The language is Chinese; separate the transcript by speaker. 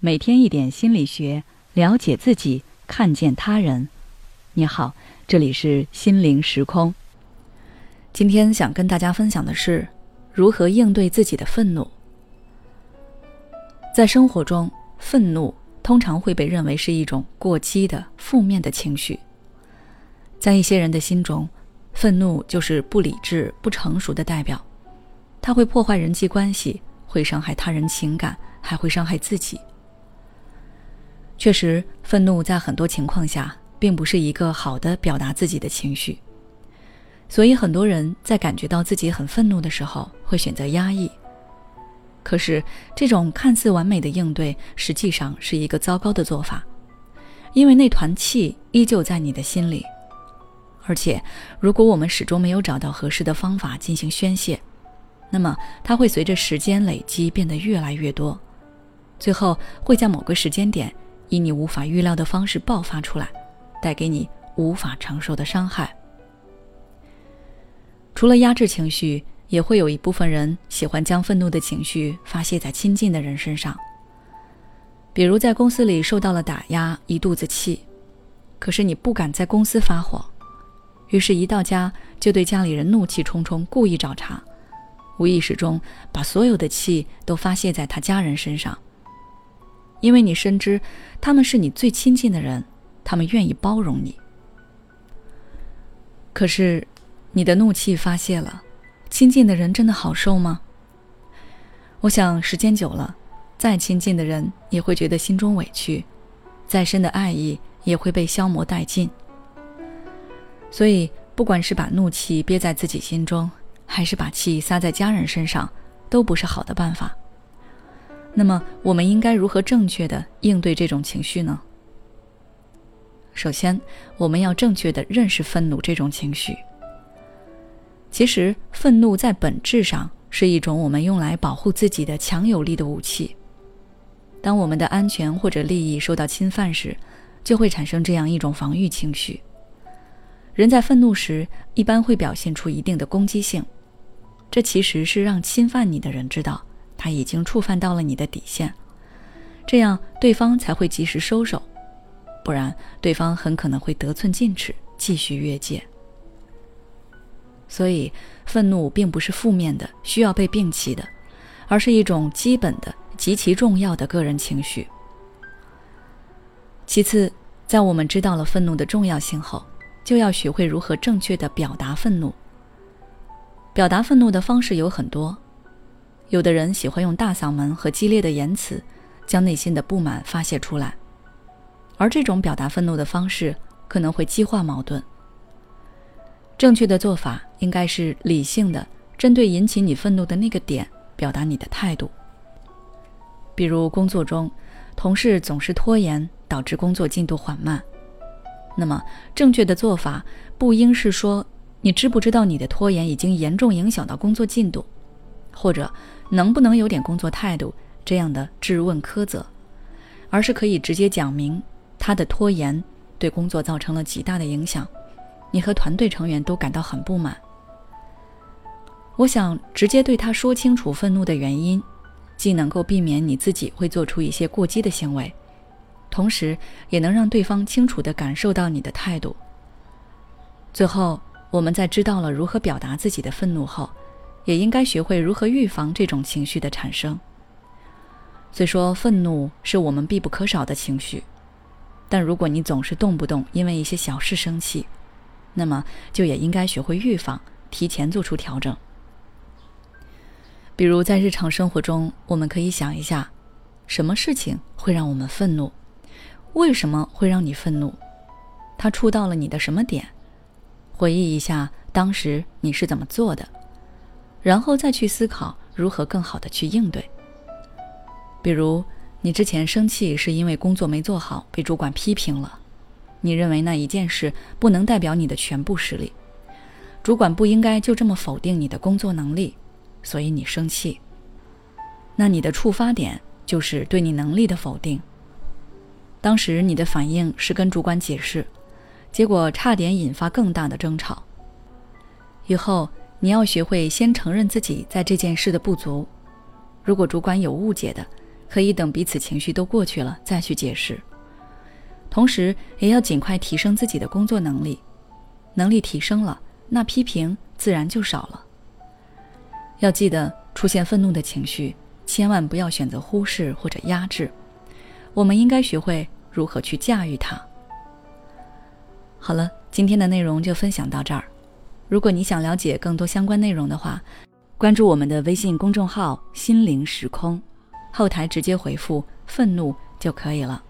Speaker 1: 每天一点心理学，了解自己，看见他人。你好，这里是心灵时空。今天想跟大家分享的是如何应对自己的愤怒。在生活中，愤怒通常会被认为是一种过激的、负面的情绪。在一些人的心中，愤怒就是不理智、不成熟的代表，它会破坏人际关系，会伤害他人情感，还会伤害自己。确实，愤怒在很多情况下并不是一个好的表达自己的情绪，所以很多人在感觉到自己很愤怒的时候会选择压抑。可是，这种看似完美的应对实际上是一个糟糕的做法，因为那团气依旧在你的心里，而且如果我们始终没有找到合适的方法进行宣泄，那么它会随着时间累积变得越来越多，最后会在某个时间点。以你无法预料的方式爆发出来，带给你无法承受的伤害。除了压制情绪，也会有一部分人喜欢将愤怒的情绪发泄在亲近的人身上。比如在公司里受到了打压，一肚子气，可是你不敢在公司发火，于是，一到家就对家里人怒气冲冲，故意找茬，无意识中把所有的气都发泄在他家人身上。因为你深知，他们是你最亲近的人，他们愿意包容你。可是，你的怒气发泄了，亲近的人真的好受吗？我想，时间久了，再亲近的人也会觉得心中委屈，再深的爱意也会被消磨殆尽。所以，不管是把怒气憋在自己心中，还是把气撒在家人身上，都不是好的办法。那么，我们应该如何正确的应对这种情绪呢？首先，我们要正确的认识愤怒这种情绪。其实，愤怒在本质上是一种我们用来保护自己的强有力的武器。当我们的安全或者利益受到侵犯时，就会产生这样一种防御情绪。人在愤怒时，一般会表现出一定的攻击性，这其实是让侵犯你的人知道。他已经触犯到了你的底线，这样对方才会及时收手，不然对方很可能会得寸进尺，继续越界。所以，愤怒并不是负面的、需要被摒弃的，而是一种基本的、极其重要的个人情绪。其次，在我们知道了愤怒的重要性后，就要学会如何正确的表达愤怒。表达愤怒的方式有很多。有的人喜欢用大嗓门和激烈的言辞，将内心的不满发泄出来，而这种表达愤怒的方式可能会激化矛盾。正确的做法应该是理性的，针对引起你愤怒的那个点表达你的态度。比如工作中，同事总是拖延，导致工作进度缓慢，那么正确的做法不应是说你知不知道你的拖延已经严重影响到工作进度，或者。能不能有点工作态度？这样的质问苛责，而是可以直接讲明他的拖延对工作造成了极大的影响，你和团队成员都感到很不满。我想直接对他说清楚愤怒的原因，既能够避免你自己会做出一些过激的行为，同时也能让对方清楚地感受到你的态度。最后，我们在知道了如何表达自己的愤怒后。也应该学会如何预防这种情绪的产生。虽说愤怒是我们必不可少的情绪，但如果你总是动不动因为一些小事生气，那么就也应该学会预防，提前做出调整。比如在日常生活中，我们可以想一下，什么事情会让我们愤怒？为什么会让你愤怒？它触到了你的什么点？回忆一下当时你是怎么做的。然后再去思考如何更好的去应对。比如，你之前生气是因为工作没做好，被主管批评了，你认为那一件事不能代表你的全部实力，主管不应该就这么否定你的工作能力，所以你生气。那你的触发点就是对你能力的否定。当时你的反应是跟主管解释，结果差点引发更大的争吵。以后。你要学会先承认自己在这件事的不足。如果主管有误解的，可以等彼此情绪都过去了再去解释。同时，也要尽快提升自己的工作能力。能力提升了，那批评自然就少了。要记得，出现愤怒的情绪，千万不要选择忽视或者压制。我们应该学会如何去驾驭它。好了，今天的内容就分享到这儿。如果你想了解更多相关内容的话，关注我们的微信公众号“心灵时空”，后台直接回复“愤怒”就可以了。